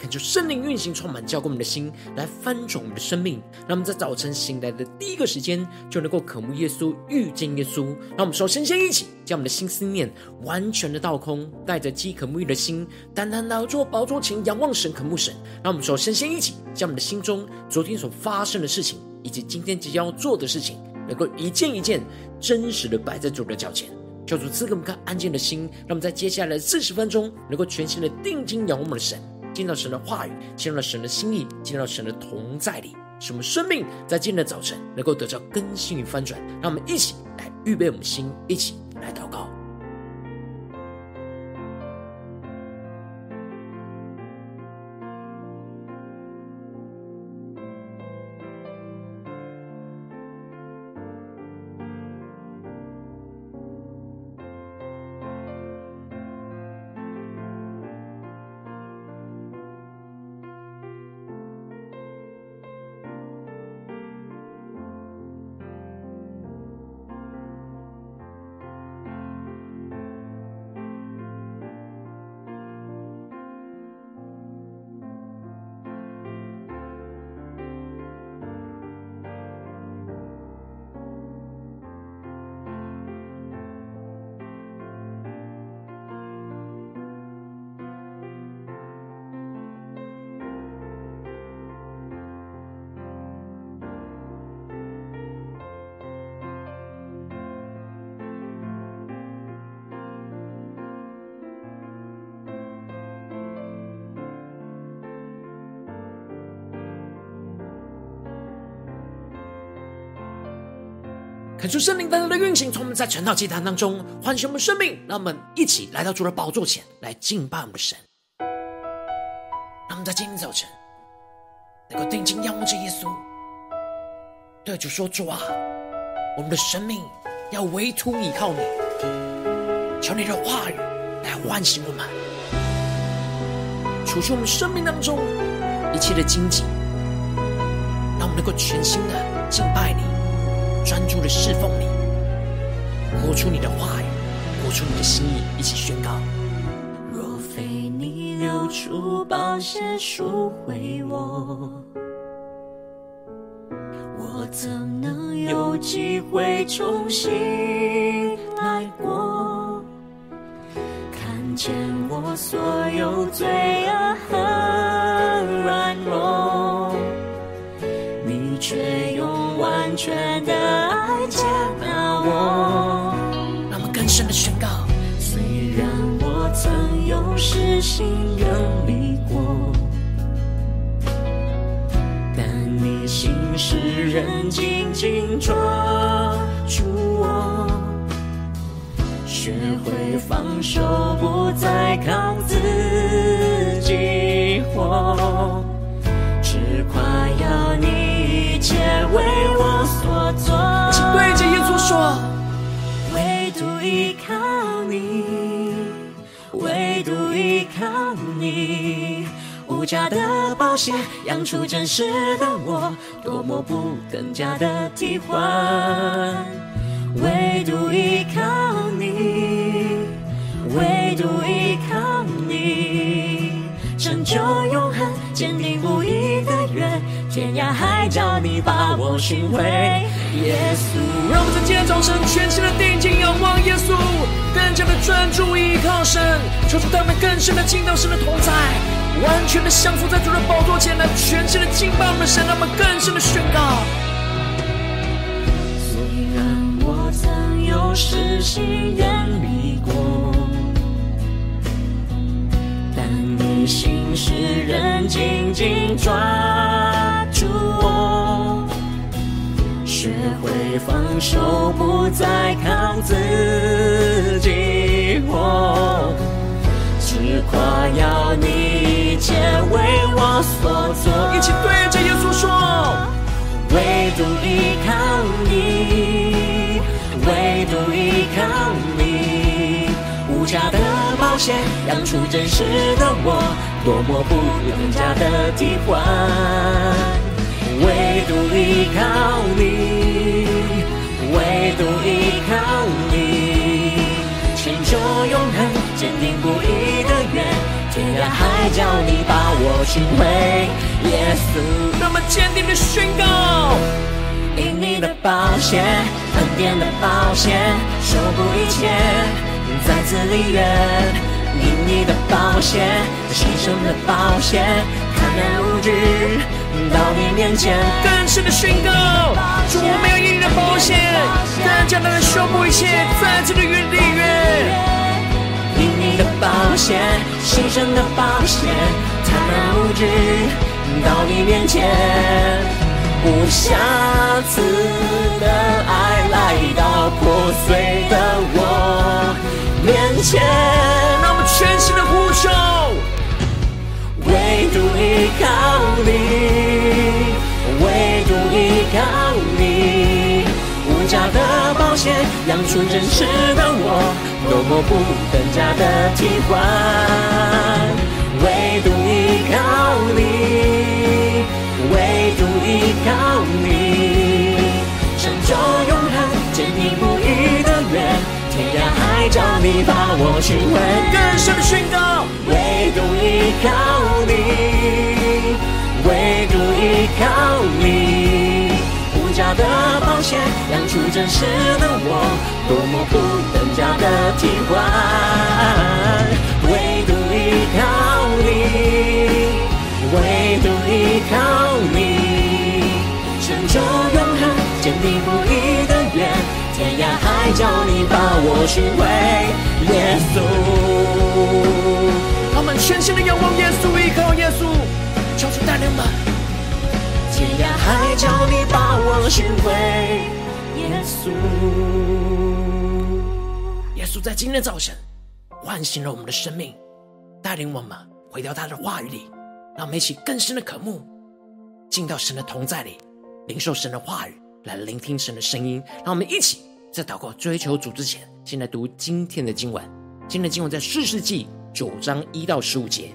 恳求圣灵运行，充满浇灌我们的心，来翻转我们的生命。让我们在早晨醒来的第一个时间，就能够渴慕耶稣，遇见耶稣。让我们首先先一起将我们的心思念完全的倒空，带着饥渴沐浴的心，单单来到宝座前仰望神，渴慕神。让我们首先先一起将我们的心中昨天所发生的事情，以及今天即将要做的事情，能够一件一件真实的摆在主的脚前。求主赐给我们看安静的心，让我们在接下来的四十分钟，能够全心的定睛仰望我们的神。进到神的话语，进入到神的心意，进入到神的同在里，使我们生命在今天的早晨能够得到更新与翻转。让我们一起来预备我们心，一起来祷告。恳求圣灵单单的运行，从我们在晨祷祭坛当中唤醒我们生命，让我们一起来到主的宝座前来敬拜我们的神。让我们在今天早晨能够定睛仰望着耶稣，对主说：“主啊，我们的生命要唯独倚靠你，求你的话语来唤醒我们，除去我们生命当中一切的荆棘，让我们能够全心的敬拜你。”专注的侍奉你，活出你的话语，活出你的心意，一起宣告。若非你流出宝血赎回我，我怎能有机会重新来过？看见我所有罪恶和软弱，你却用完全的。紧抓住我，学会放手，不再靠自己活，只夸耀你一切为我所做。请对着耶稣说。唯独依靠你，唯独依靠你，无价的保险养出真实的我，多么不等价的替换。唯独依靠你，唯独依靠你，成就永恒，坚定不移的约，天涯海角你把我寻回。耶稣，让我们在今天早晨全心的定睛仰望耶稣，更加的专注依靠神，求主他们更深的进到神的同在，完全的降服在主的宝座前来，全心的敬拜我们的神，让我们更深的宣告。虽然我曾有失心远离过，但你心使人紧紧抓住我。学会放手，不再靠自己活，只夸耀你切为我所做。一起对着耶稣说：唯独依靠你，唯独依靠你。无价的宝血养出真实的我，多么不用价的替换。唯独依靠你，唯独依靠你，成就永恒坚定不移，天涯海角你把我寻回。耶稣，那么坚定的宣告，因你的宝血，恩典的宝血，修补一切。再次立约，因你的宝血，牺牲的宝血，坦然无惧到你面前，更深的宣告，主，我们要因你的宝血，更加的修补一切，再次的立约，你的宝血，牺牲的保险，坦然无惧到你面前，无瑕疵的爱来到破碎的我。面前，让我们全心的呼求，唯独依靠你，唯独依靠你，价的保险养出真实的我，多么不等价的替换，唯独依靠你，唯独依靠你，成就永恒坚定不移的愿。天涯海角，你把我寻回。更深的宣告，唯独依靠你，唯独依靠你。无价的宝血养出真实的我，多么不等价的替换。唯独依靠你，唯独依靠你，成就永恒坚定不移的约。天涯海角，你把我寻回，耶稣。他们全心的仰望耶稣，天涯海角，你把我寻回，耶稣。耶稣在今天早晨唤醒了我们的生命，带领我们回到他的话语里，让我们一起更深的渴慕，进到神的同在里，领受神的话语，来聆听神的声音。让我们一起。在祷告追求主之前，先来读今天的经文。今天的经文在士师记九章一到十五节。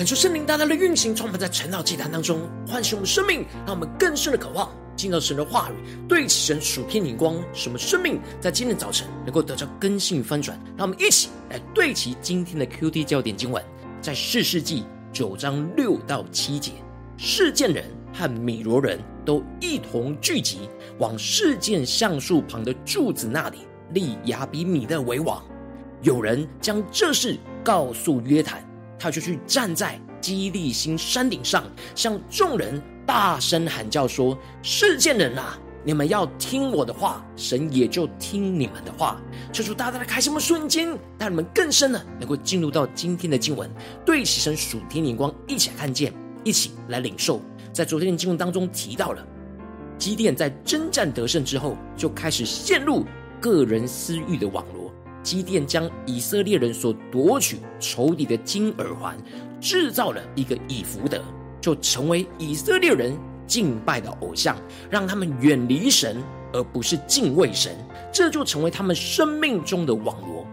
恳求圣灵大大的运行，充满在晨祷祭坛当中，唤醒我们生命，让我们更深的渴望进到神的话语，对齐神属天灵光，使我们生命在今天早晨能够得到更新与翻转。让我们一起来对齐今天的 QT 焦点经文，在士师记九章六到七节，事件人和米罗人都一同聚集，往事件橡树旁的柱子那里立亚比米勒为王。有人将这事告诉约坦，他就去站在基利心山顶上，向众人大声喊叫说：“示剑人啊，你们要听我的话，神也就听你们的话。”求主大大的开什么瞬间，让你们更深的能够进入到今天的经文，对齐神属天灵光，一起来看见，一起来领受。在昨天的经文当中提到了，基甸在征战得胜之后，就开始陷入个人私欲的网罗。基甸将以色列人所夺取仇敌的金耳环，制造了一个以弗得，就成为以色列人敬拜的偶像，让他们远离神，而不是敬畏神，这就成为他们生命中的网罗。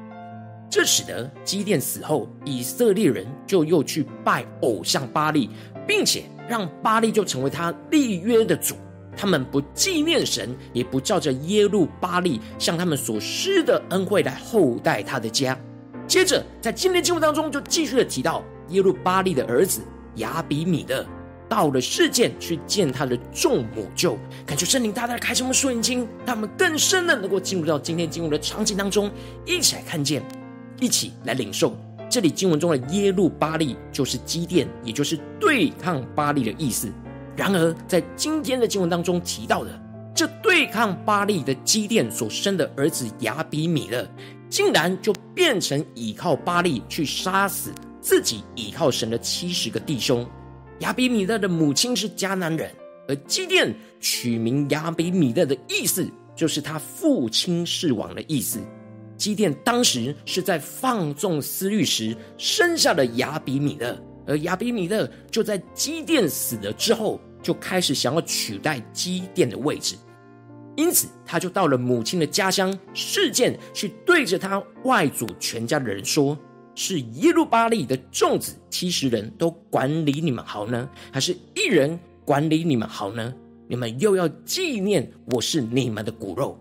这使得基甸死后，以色列人就又去拜偶像巴力，并且让巴力就成为他立约的主。他们不纪念神，也不照着耶路巴利向他们所施的恩惠来厚待他的家。接着，在今天经文当中，就继续的提到耶路巴利的儿子亚比米勒到了示剑去见他的众母舅，感觉圣灵大大的开什么属灵眼睛，让他们更深的能够进入到今天经文的场景当中，一起来看见，一起来领受。这里经文中的耶路巴利就是基甸，也就是对抗巴利的意思。然而，在今天的经文当中提到的，这对抗巴力的基甸所生的儿子亚比米勒，竟然就变成倚靠巴力去杀死自己倚靠神的七十个弟兄。亚比米勒的母亲是迦南人，而基甸取名亚比米勒的意思，就是他父亲是王的意思。基甸当时是在放纵私欲时生下了亚比米勒，而亚比米勒就在基甸死了之后。就开始想要取代基甸的位置，因此他就到了母亲的家乡示剑，去对着他外祖全家的人说：“是耶路巴力的众子七十人都管理你们好呢，还是一人管理你们好呢？你们又要纪念我是你们的骨肉。”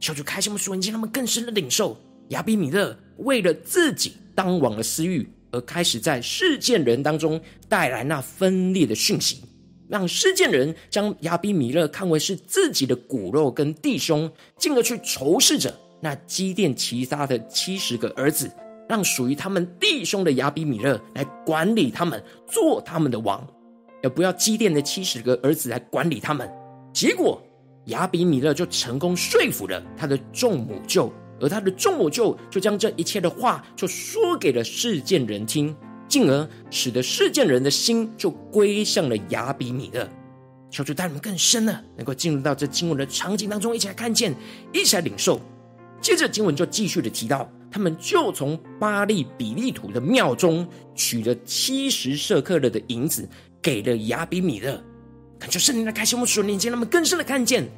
求主开什么属灵眼睛，他们更深的领受亚比米勒为了自己当王的私欲，而开始在示剑人当中带来那分裂的讯息。让示剑人将亚比米勒看为是自己的骨肉跟弟兄，进而去仇视着那基甸其他的七十个儿子，让属于他们弟兄的亚比米勒来管理他们，做他们的王，而不要基甸的七十个儿子来管理他们。结果亚比米勒就成功说服了他的众母舅，而他的众母舅就将这一切的话就说给了示剑人听。进而使得事件人的心就归向了亚比米勒。求主带你们更深了，能够进入到这经文的场景当中，一起来看见，一起来领受。接着经文就继续的提到，他们就从巴力比利土的庙中取了七十舍客勒的银子，给了亚比米勒。感觉圣灵的开启，我们属灵眼睛，让他们更深的看见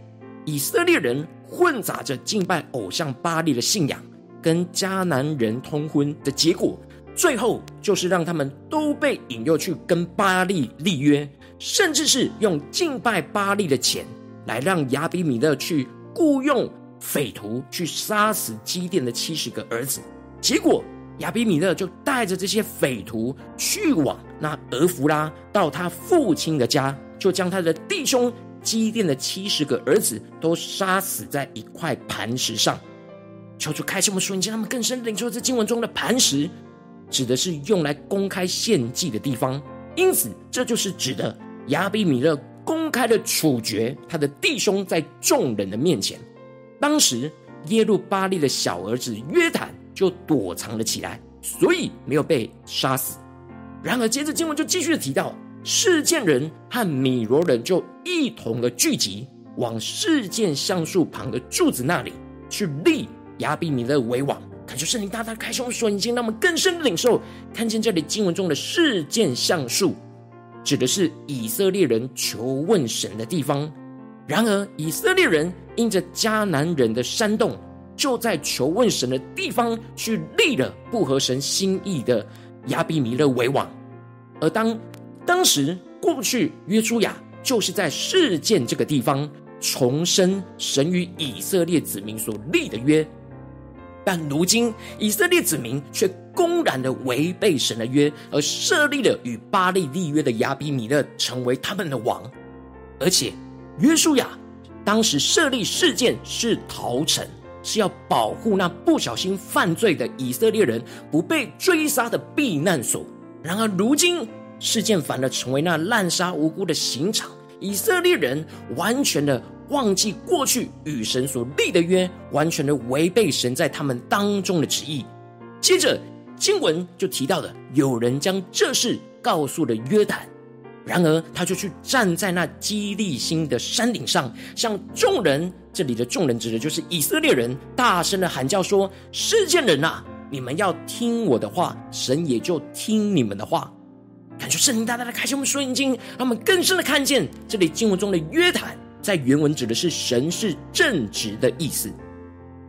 以色列人混杂着敬拜偶像巴力的信仰，跟迦南人通婚的结果。最后就是让他们都被引诱去跟巴力立约，甚至是用敬拜巴力的钱来让亚比米勒去雇佣匪徒去杀死基甸的七十个儿子。结果亚比米勒就带着这些匪徒去往那俄弗拉，到他父亲的家，就将他的弟兄基甸的七十个儿子都杀死在一块磐石上。求主开启我们属灵，他们更深领受这经文中的磐石。指的是用来公开献祭的地方，因此这就是指的亚比米勒公开的处决他的弟兄在众人的面前。当时耶路巴利的小儿子约坦就躲藏了起来，所以没有被杀死。然而，接着经文就继续的提到，示剑人和米罗人就一同的聚集，往示剑橡树旁的柱子那里去立亚比米勒为王。感觉圣灵大大开胸说，已经让我们更深的领受，看见这里经文中的事件橡树，指的是以色列人求问神的地方。然而，以色列人因着迦南人的煽动，就在求问神的地方去立了不合神心意的亚比米勒为王。而当当时过去约书亚就是在事件这个地方重申神与以色列子民所立的约，但如今以色列子民却公然的违背神的约，而设立了与巴力立约的亚比米勒成为他们的王，而且约书亚当时设立事件是逃城。是要保护那不小心犯罪的以色列人不被追杀的避难所。然而，如今事件反而成为那滥杀无辜的刑场。以色列人完全的忘记过去与神所立的约，完全的违背神在他们当中的旨意。接着经文就提到了，有人将这事告诉了约坦。然而，他就去站在那基利心的山顶上，向众人（这里的众人指的就是以色列人）大声的喊叫说：“示剑人啊，你们要听我的话，神也就听你们的话。”感觉圣灵大大的开启我们双眼睛，让我们更深的看见这里经文中的约坦，在原文指的是神是正直的意思。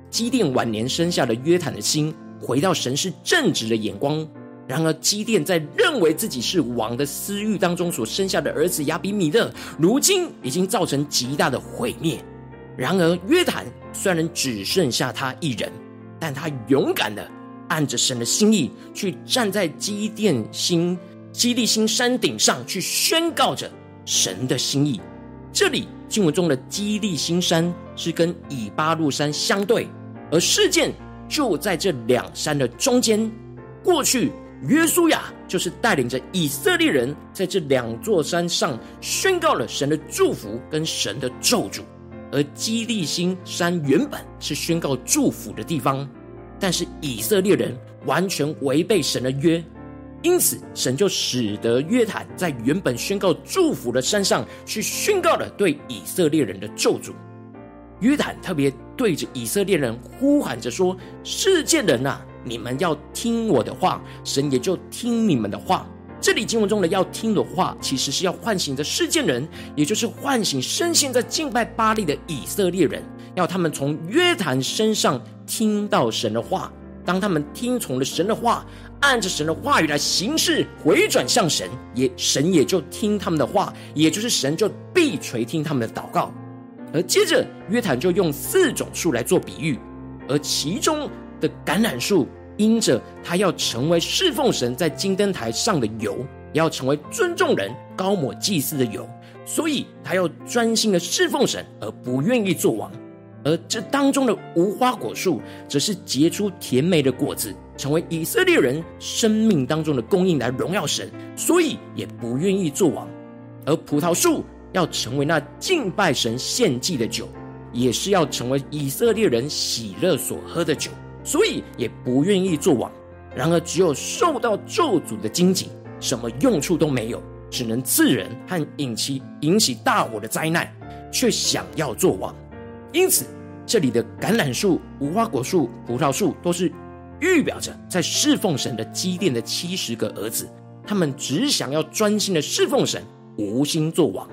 基甸晚年生下了约坦的心，回到神是正直的眼光。然而，基甸在认为自己是王的私欲当中所生下的儿子亚比米勒，如今已经造成极大的毁灭。然而，约坦虽然只剩下他一人，但他勇敢的按着神的心意，去站在基甸心基利心山顶上，去宣告着神的心意。这里经文中的基利心山是跟以巴路山相对，而事件就在这两山的中间。过去。约书亚就是带领着以色列人在这两座山上宣告了神的祝福跟神的咒诅，而基利心山原本是宣告祝福的地方，但是以色列人完全违背神的约，因此神就使得约坦在原本宣告祝福的山上去宣告了对以色列人的咒诅。约坦特别对着以色列人呼喊着说：“世界人啊！”你们要听我的话，神也就听你们的话。这里经文中的要听的话，其实是要唤醒的世界人，也就是唤醒深陷在敬拜巴力的以色列人，要他们从约坦身上听到神的话。当他们听从了神的话，按着神的话语来行事，回转向神，也神也就听他们的话，也就是神就必垂听他们的祷告。而接着约坦就用四种树来做比喻，而其中。的橄榄树，因着他要成为侍奉神在金灯台上的油，要成为尊重人、高抹祭司的油，所以他要专心的侍奉神，而不愿意做王。而这当中的无花果树，则是结出甜美的果子，成为以色列人生命当中的供应，来荣耀神，所以也不愿意做王。而葡萄树要成为那敬拜神献祭的酒，也是要成为以色列人喜乐所喝的酒。所以也不愿意做王，然而只有受到咒诅的荆棘，什么用处都没有，只能刺人和引起引起大火的灾难，却想要做王。因此，这里的橄榄树、无花果树、葡萄树，都是预表着在侍奉神的基甸的七十个儿子，他们只想要专心的侍奉神，无心做王。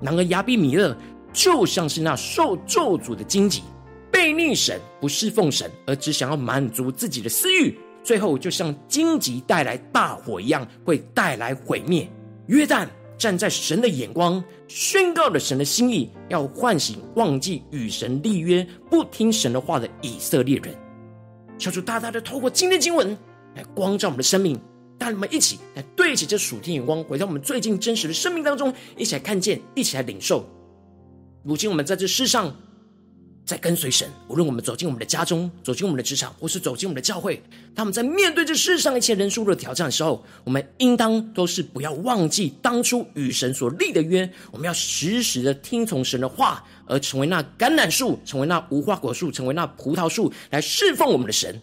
然而亚比米勒就像是那受咒诅的荆棘。被逆神，不侍奉神，而只想要满足自己的私欲，最后就像荆棘带来大火一样，会带来毁灭。约旦站在神的眼光，宣告了神的心意，要唤醒忘记与神立约、不听神的话的以色列人。求主大大的透过今天经文来光照我们的生命，带我们一起来对齐这属天眼光，回到我们最近真实的生命当中，一起来看见，一起来领受。如今我们在这世上。在跟随神，无论我们走进我们的家中，走进我们的职场，或是走进我们的教会，他们在面对这世上一切人数的挑战的时候，我们应当都是不要忘记当初与神所立的约。我们要时时的听从神的话，而成为那橄榄树，成为那无花果树，成为那葡萄树，来侍奉我们的神，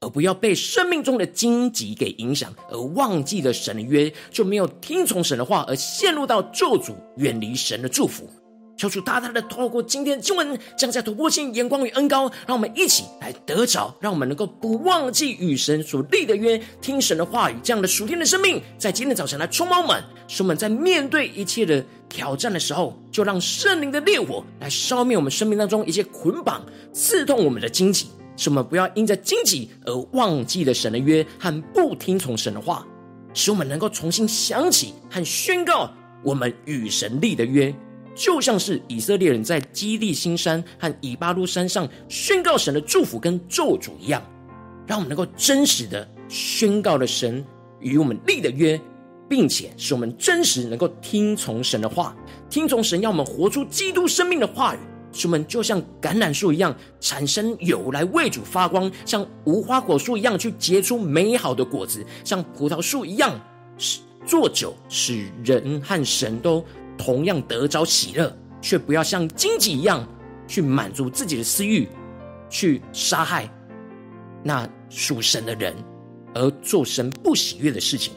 而不要被生命中的荆棘给影响，而忘记了神的约，就没有听从神的话，而陷入到咒诅，远离神的祝福。求主大大的透过今天的经文，降下突破性眼光与恩膏，让我们一起来得着，让我们能够不忘记与神所立的约，听神的话语，这样的属天的生命，在今天早晨来充满我们，使我们在面对一切的挑战的时候，就让圣灵的烈火来烧灭我们生命当中一切捆绑、刺痛我们的荆棘，使我们不要因着荆棘而忘记了神的约和不听从神的话。使我们能够重新想起和宣告我们与神立的约，就像是以色列人在基利心山和以巴路山上宣告神的祝福跟咒诅一样，让我们能够真实的宣告了神与我们立的约，并且使我们真实能够听从神的话，听从神要我们活出基督生命的话语。使我们就像橄榄树一样，产生油来为主发光；像无花果树一样，去结出美好的果子；像葡萄树一样，使做酒，使人和神都同样得着喜乐，却不要像荆棘一样，去满足自己的私欲，去杀害那属神的人，而做神不喜悦的事情。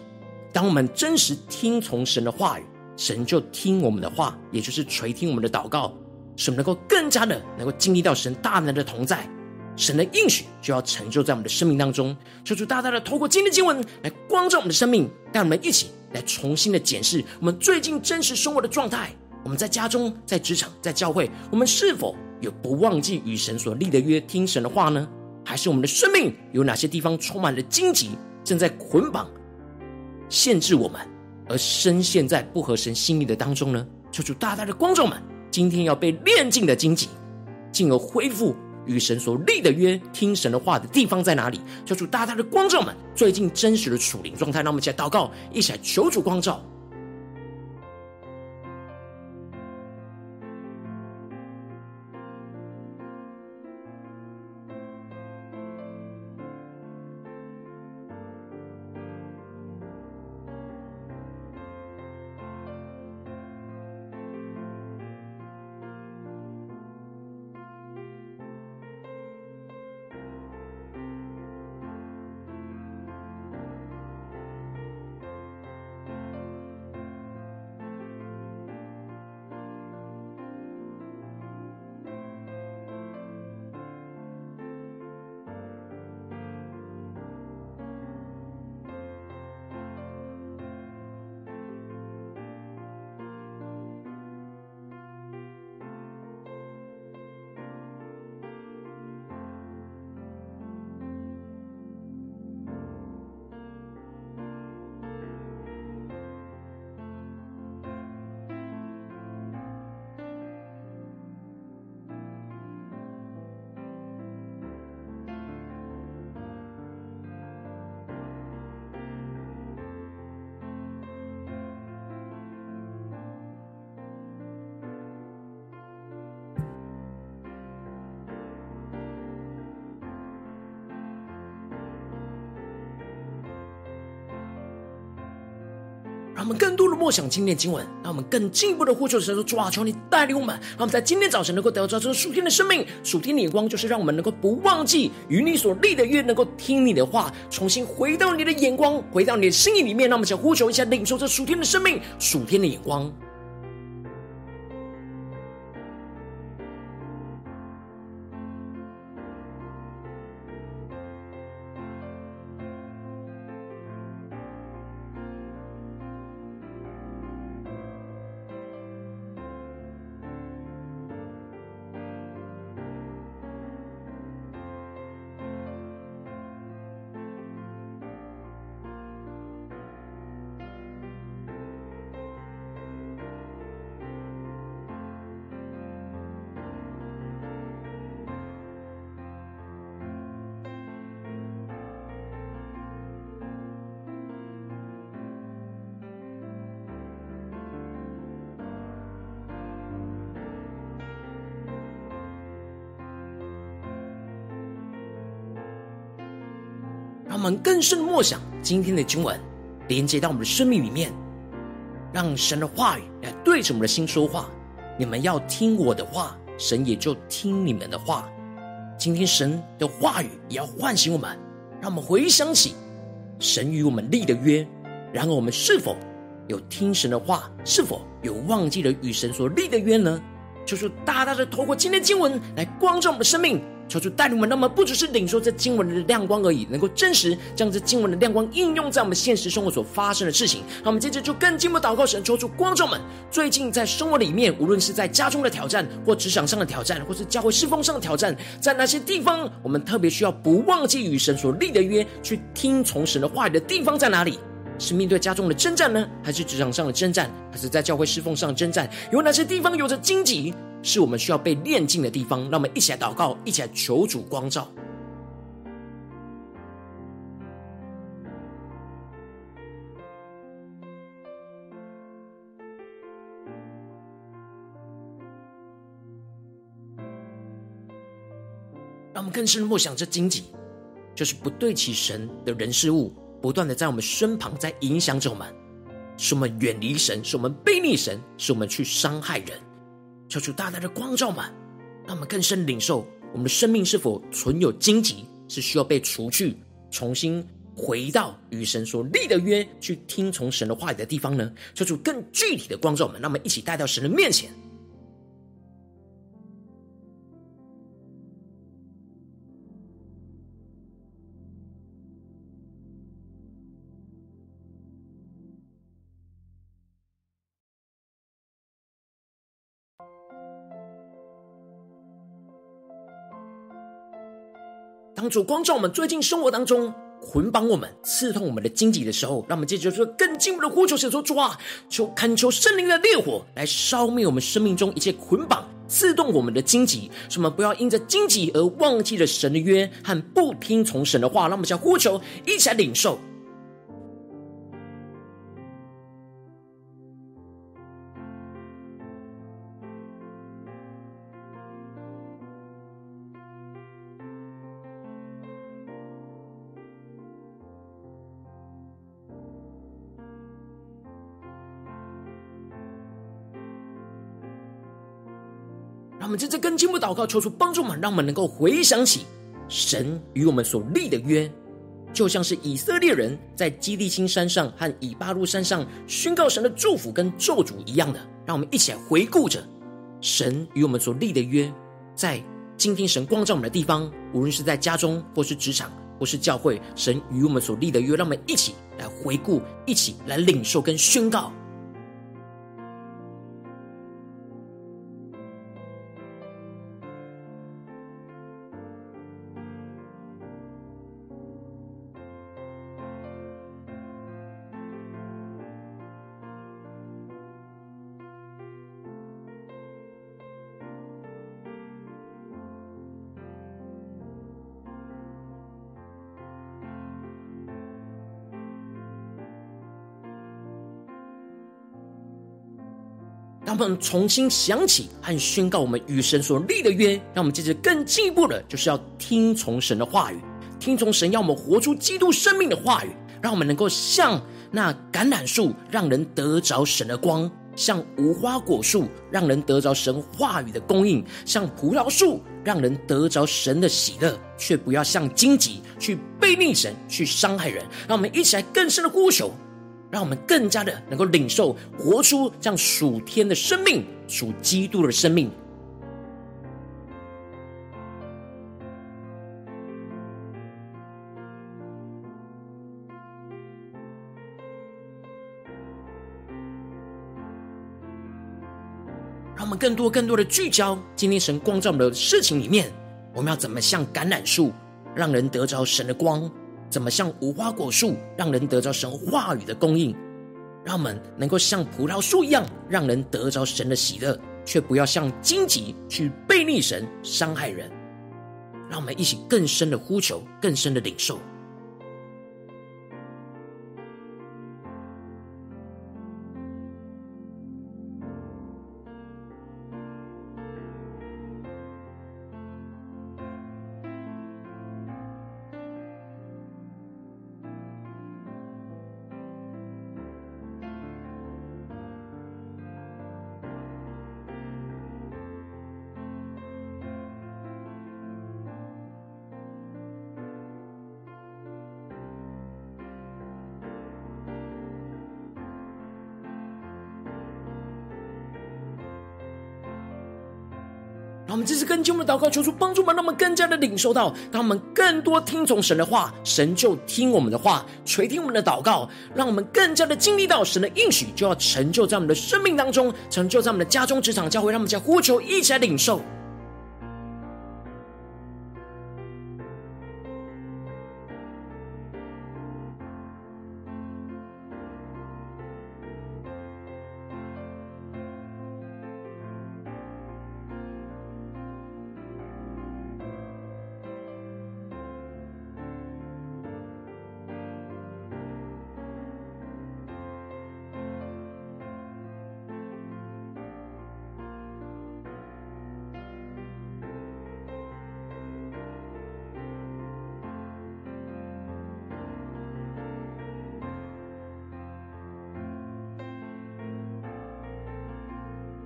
当我们真实听从神的话语，神就听我们的话，也就是垂听我们的祷告。使我们能够更加的能够经历到神大能的同在，神的应许就要成就在我们的生命当中。求主大大的透过今天的经文来光照我们的生命，带我们一起来重新的检视我们最近真实生活的状态。我们在家中、在职场、在教会，我们是否有不忘记与神所立的约、听神的话呢？还是我们的生命有哪些地方充满了荆棘，正在捆绑、限制我们，而深陷在不合神心意的当中呢？求主大大的光照我们。今天要被炼净的荆棘，进而恢复与神所立的约、听神的话的地方在哪里？求主大大的光照们最近真实的属灵状态。让我们一起来祷告，一起来求主光照。让我们更多的默想今天的经文，让我们更进一步的呼求神说：主啊，求你带领我们，让我们在今天早晨能够得到这属天的生命、属天的眼光，就是让我们能够不忘记与你所立的约，能够听你的话，重新回到你的眼光，回到你的心意里面。那我们想呼求一下，领受这属天的生命、属天的眼光。我们更深的默想今天的经文，连接到我们的生命里面，让神的话语来对着我们的心说话。你们要听我的话，神也就听你们的话。今天神的话语也要唤醒我们，让我们回想起神与我们立的约。然而，我们是否有听神的话？是否有忘记了与神所立的约呢？就是大大的透过今天经文来光照我们的生命。求主带领我们，那么不只是领受这经文的亮光而已，能够真实将这经文的亮光应用在我们现实生活所发生的事情。那我们接着就更进一步祷告神，求主光照们，最近在生活里面，无论是在家中的挑战，或职场上的挑战，或是教会侍奉上的挑战，在哪些地方，我们特别需要不忘记与神所立的约，去听从神的话语的地方在哪里？是面对家中的征战呢，还是职场上的征战，还是在教会侍奉上的征战？有哪些地方有着荆棘，是我们需要被炼净的地方？让我们一起来祷告，一起来求主光照。让我们更深的默想这荆棘，就是不对齐神的人事物，不断的在我们身旁，在影响着我们，使我们远离神，使我们背逆神，使我们去伤害人。求主大大的光照们，让我们更深领受我们的生命是否存有荆棘，是需要被除去，重新回到与神所立的约，去听从神的话语的地方呢？求主更具体的光照们，让我们一起带到神的面前。当主光照我们最近生活当中捆绑我们、刺痛我们的荆棘的时候，让我们接着说更进一步的呼求，神说主啊，求恳求圣灵的烈火来烧灭我们生命中一切捆绑、刺痛我们的荆棘，使我们不要因着荆棘而忘记了神的约和不听从神的话。让我们将呼求一起来领受。我们在这更进步祷告，求主帮助我们，让我们能够回想起神与我们所立的约，就像是以色列人在基利心山上和以巴路山上宣告神的祝福跟咒诅一样的。让我们一起来回顾着神与我们所立的约，在今天神光照我们的地方，无论是在家中或是职场或是教会，神与我们所立的约，让我们一起来回顾，一起来领受跟宣告。让我们重新想起和宣告我们与神所立的约，让我们接着更进一步的，就是要听从神的话语，听从神要我们活出基督生命的话语，让我们能够像那橄榄树，让人得着神的光；像无花果树，让人得着神话语的供应；像葡萄树，让人得着神的喜乐，却不要像荆棘去背逆神，去伤害人。让我们一起来更深的呼求。让我们更加的能够领受、活出这样属天的生命、属基督的生命。让我们更多、更多的聚焦今天神光照我们的事情里面，我们要怎么像橄榄树，让人得着神的光？怎么像无花果树，让人得着神话语的供应，让我们能够像葡萄树一样，让人得着神的喜乐，却不要像荆棘去背逆神、伤害人。让我们一起更深的呼求，更深的领受。我们这次更进我们的祷告，求主帮助我们，让我们更加的领受到，当我们更多听从神的话，神就听我们的话，垂听我们的祷告，让我们更加的经历到神的应许就要成就在我们的生命当中，成就在我们的家中、职场、教会，让我们在呼求一起来领受。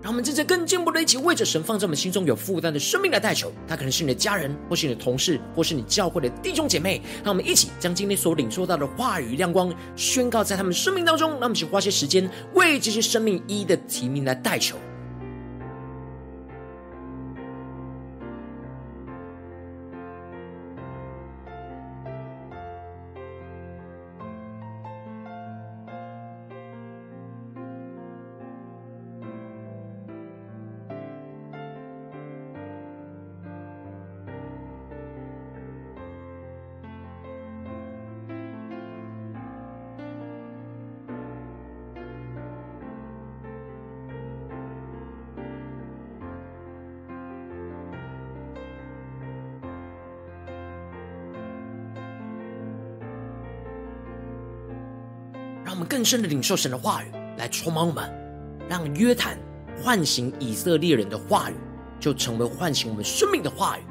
让我们正在更进一步的一起为着神放在我们心中有负担的生命来代求。他可能是你的家人，或是你的同事，或是你教会的弟兄姐妹。让我们一起将今天所领受到的话语亮光宣告在他们生命当中。让我们一起花些时间为这些生命一一的提名来代求。深的领受神的话语，来充满我们，让约坦唤醒以色列人的话语，就成为唤醒我们生命的话语。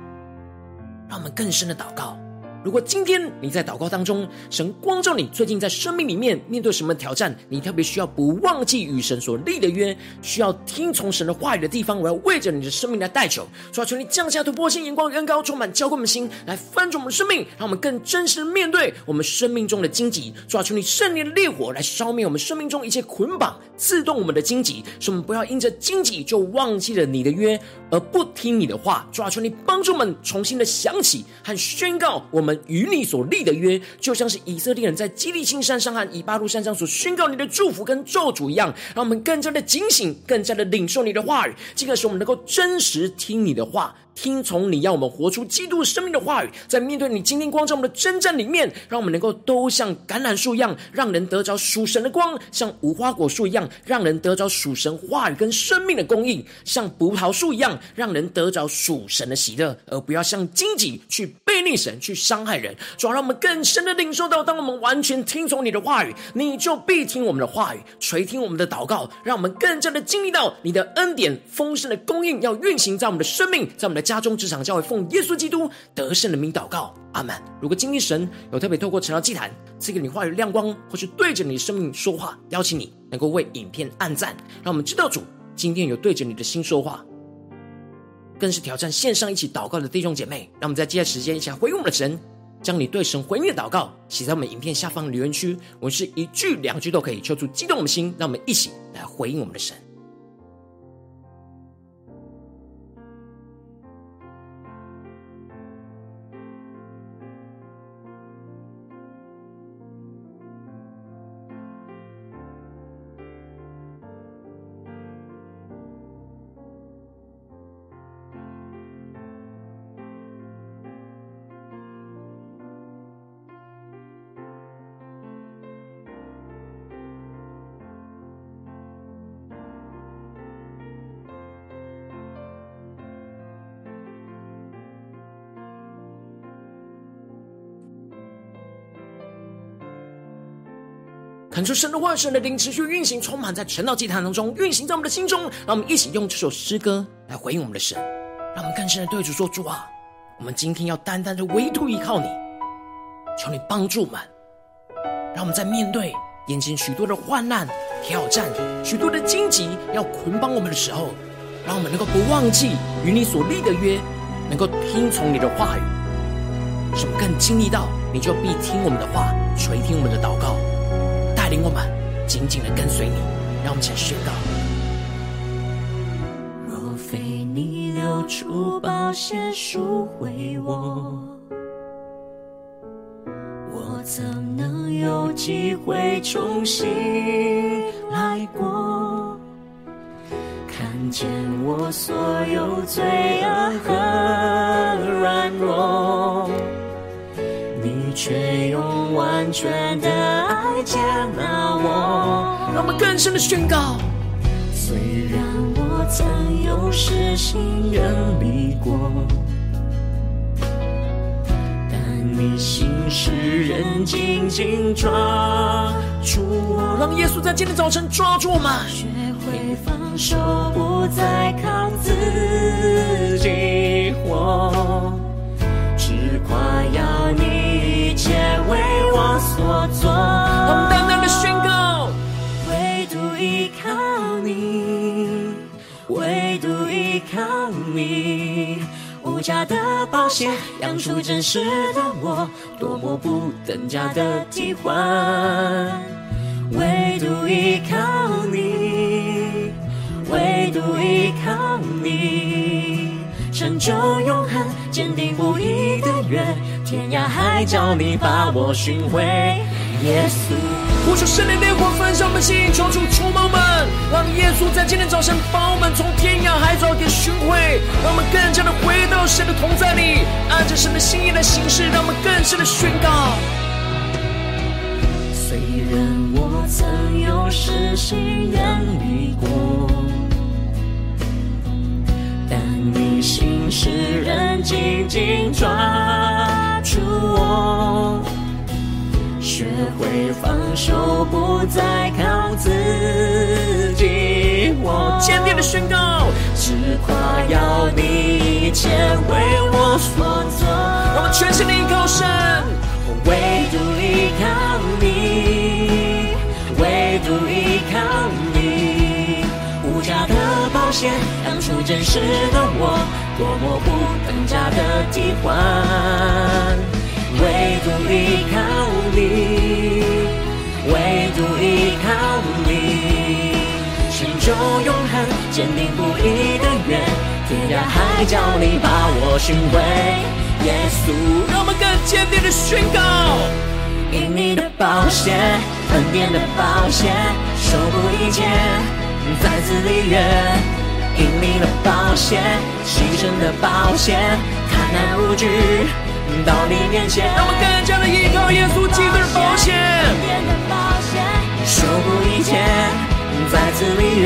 让我们更深的祷告。如果今天你在祷告当中，神光照你最近在生命里面面对什么挑战，你特别需要不忘记与神所立的约，需要听从神的话语的地方，我要为着你的生命来代求，主啊，求你降下突破性眼光，远高充满浇灌我们心，来翻转我们的生命，让我们更真实的面对我们生命中的荆棘，主啊，求你圣灵的烈火来烧灭我们生命中一切捆绑、刺痛我们的荆棘，使我们不要因着荆棘就忘记了你的约，而不听你的话，主啊，求你帮助我们重新的想起和宣告我们。与你所立的约，就像是以色列人在基利心山上和以巴路山上所宣告你的祝福跟咒诅一样，让我们更加的警醒，更加的领受你的话语，进而使我们能够真实听你的话。听从你要我们活出基督生命的话语，在面对你今天光照我们的征战里面，让我们能够都像橄榄树一样，让人得着属神的光；像无花果树一样，让人得着属神话语跟生命的供应；像葡萄树一样，让人得着属神的喜乐，而不要像荆棘去背逆神，去伤害人。主要让我们更深的领受到，当我们完全听从你的话语，你就必听我们的话语，垂听我们的祷告，让我们更加的经历到你的恩典丰盛的供应，要运行在我们的生命，在我们的。家中、职场、教会，奉耶稣基督得胜的名祷告，阿门。如果今天神有特别透过晨祷祭坛赐给你话语亮光，或是对着你的生命说话，邀请你能够为影片按赞，让我们知道主今天有对着你的心说话，更是挑战线上一起祷告的弟兄姐妹。让我们在接下来时间一起来回应我们的神，将你对神回应的祷告写在我们影片下方留言区，我们是一句两句都可以，求主激动我们的心，让我们一起来回应我们的神。恳求神的话，神的灵持续运行，充满在晨道祭坛当中，运行在我们的心中。让我们一起用这首诗歌来回应我们的神，让我们更深的对主说：主啊，我们今天要单单的唯独依靠你，求你帮助我们，让我们在面对眼前许多的患难、挑战、许多的荆棘要捆绑我们的时候，让我们能够不忘记与你所立的约，能够听从你的话语，使我们更经历到你就必听我们的话，垂听我们的祷告。带领我们紧紧的跟随你，让我们一起宣告。若非你流出宝血赎回我，我怎能有机会重新来过？看见我所有罪恶和软弱，你却用完全的接纳我。让我们更深的宣告。虽然我曾有失心远离过，但你心使人紧紧抓住我。让耶稣在今天早晨抓住我们，学会放手，不再靠自己活，只夸耀你一切为我所做。你。无价的宝血养出真实的我，多么不等价的替换。唯独依靠你，唯独依靠你，成就永恒，坚定不移的约，天涯海角你把我寻回，耶稣。呼求圣灵烈火焚烧我们心，求主充满我们，让耶稣在今天早晨把我们从天涯海角给寻回，让我们更加的回到神的同在里，按着神的心意来行事，让我们更深的宣告。虽然我曾有失信远离过，但你心事仍紧紧抓住我。学会放手，不再靠自己。我坚定的宣告，只夸耀你一切为我所做。我们全心的依靠神，唯独依靠你，唯独依靠你。无价的宝血养出真实的我，多么不等价的替换。唯独依靠你，唯独依靠你，成就永恒，坚定不移的约，天涯海角你把我寻回，耶稣，让我们更坚定的宣告，因你的宝血，恩典的宝血，守护一切，再次立约，因你的宝血，牺牲的宝血，坦然无惧。到你面前，让我更加的依靠耶稣基督的保险，守护一切，再次立约，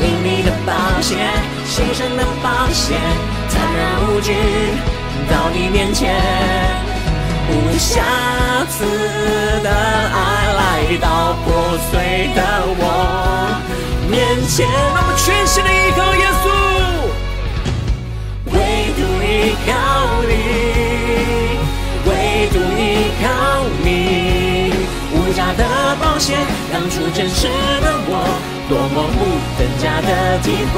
因你的宝血，牺牲的宝血，坦然无惧，到你面前，无瑕疵的爱来到破碎的我面前，让我全心的依靠耶稣，依靠你。唯独依靠你，无价的宝血当初真实的我，多么不等价的替换。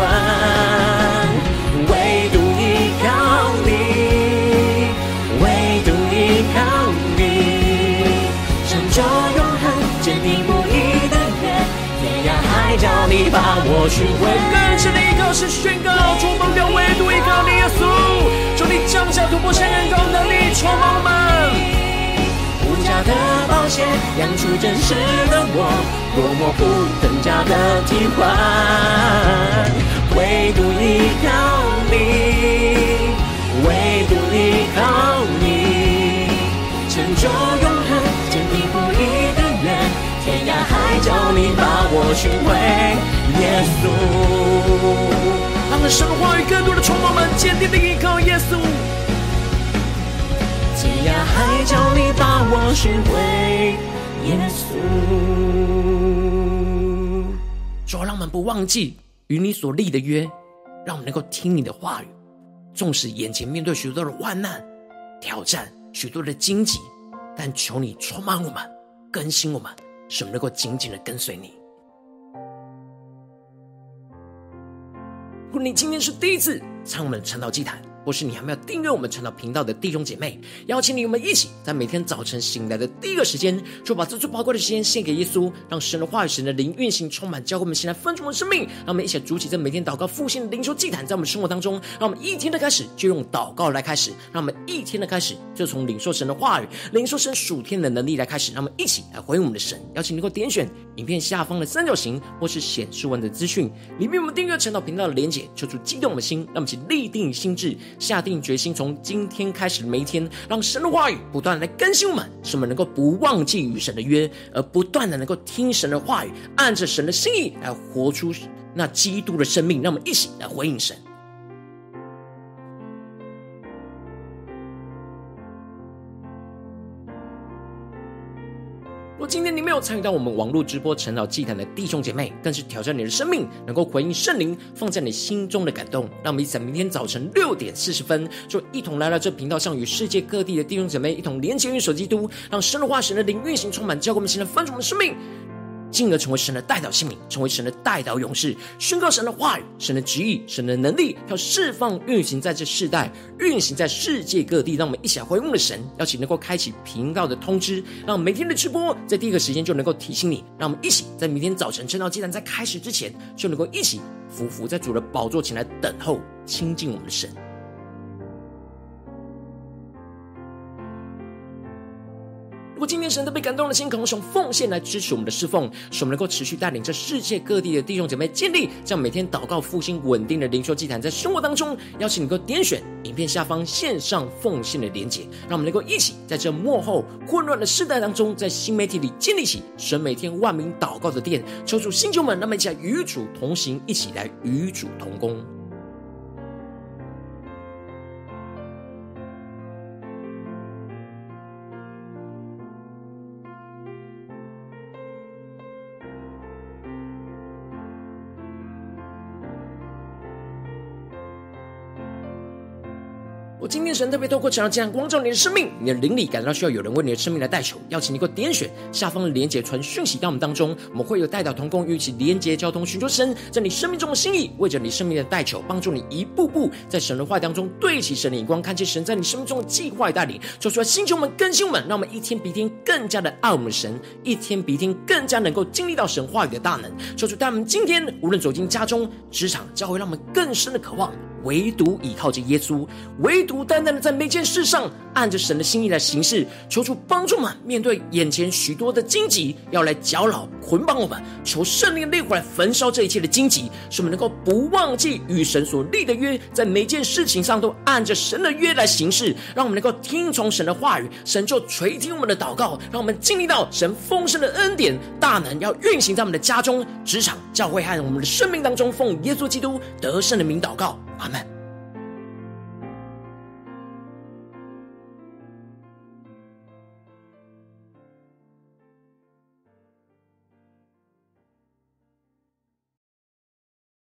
唯独依靠你，唯独依靠你，成就永恒，坚定不移的约，天涯海角你把我寻回。更深依靠是宣告，主蒙召唯独依靠你，求你降下突破性人高能力，充满我们。的宝血养出真实的我，多么不等价的替换。唯独依靠你，唯独依靠你，成就永恒，坚定不移的约，天涯海角你把我寻回，耶稣。让神的话语更多的充满我们，坚定的依靠耶稣。天涯海角，你把我寻回，耶稣。主，让我们不忘记与你所立的约，让我们能够听你的话语。纵使眼前面对许多的患难、挑战、许多的荆棘，但求你充满我们，更新我们，使我们能够紧紧的跟随你。如果你今天是第一次参我们的晨祷祭坛，或是你还没有订阅我们传道频道的弟兄姐妹，邀请你我们一起在每天早晨醒来的第一个时间，就把这最宝贵的时间献给耶稣，让神的话语、神的灵运行充满，教会我们现在分盛的生命。让我们一起来筑起这每天祷告复兴的灵修祭坛，在我们生活当中，让我们一天的开始就用祷告来开始，让我们一天的开始就从领受神的话语、领受神属天的能力来开始。让我们一起来回应我们的神。邀请你能够点选影片下方的三角形，或是显示文的资讯里面，我们订阅传道频道的连结，求主激动我们的心，让我们一起立定心智。下定决心，从今天开始的每一天，让神的话语不断来更新我们，使我们能够不忘记与神的约，而不断的能够听神的话语，按着神的心意来活出那基督的生命。让我们一起来回应神。今天你没有参与到我们网络直播晨祷祭坛的弟兄姐妹，更是挑战你的生命，能够回应圣灵放在你心中的感动。让我们一起在明天早晨六点四十分，就一同来到这频道上，与世界各地的弟兄姐妹一同连接、运手基督，让神的话、神的灵运行充满，教灌我们现在丰盛的生命。进而成为神的代表器皿，成为神的代表勇士，宣告神的话语、神的旨意、神的能力，要释放运行在这世代，运行在世界各地。让我们一起来回应的神，邀请能够开启频道的通知，让每天的直播在第一个时间就能够提醒你。让我们一起在明天早晨晨祷祭坛在开始之前，就能够一起俯伏在主的宝座前来等候亲近我们的神。神都被感动的心，可能用奉献来支持我们的侍奉，使我们能够持续带领这世界各地的弟兄姐妹建立这样每天祷告复兴稳定的灵修祭坛，在生活当中，邀请你能够点选影片下方线上奉献的连结，让我们能够一起在这幕后混乱的世代当中，在新媒体里建立起神每天万名祷告的殿。求主星球们，那么一起来与主同行，一起来与主同工。我今天神特别透过这样光照你的生命，你的灵里感到需要有人为你的生命来代求，邀请你给我点选下方的连结传讯息到我们当中，我们会有代表同工与一起连结交通，寻求神在你生命中的心意，为着你生命的代求，帮助你一步步在神的话当中对齐神的眼光，看见神在你生命中的计划带领，说出来星球们更新我们，让我们一天比一天更加的爱我们的神，一天比一天更加能够经历到神话语的大能，说出带我们今天无论走进家中、职场，教会让我们更深的渴望。唯独倚靠着耶稣，唯独单单的在每件事上按着神的心意来行事，求主帮助我们面对眼前许多的荆棘，要来搅扰捆绑我们。求圣灵的烈火来焚烧这一切的荆棘，使我们能够不忘记与神所立的约，在每件事情上都按着神的约来行事。让我们能够听从神的话语，神就垂听我们的祷告，让我们经历到神丰盛的恩典大能，要运行在我们的家中、职场、教会和我们的生命当中。奉耶稣基督得胜的名祷告。阿门。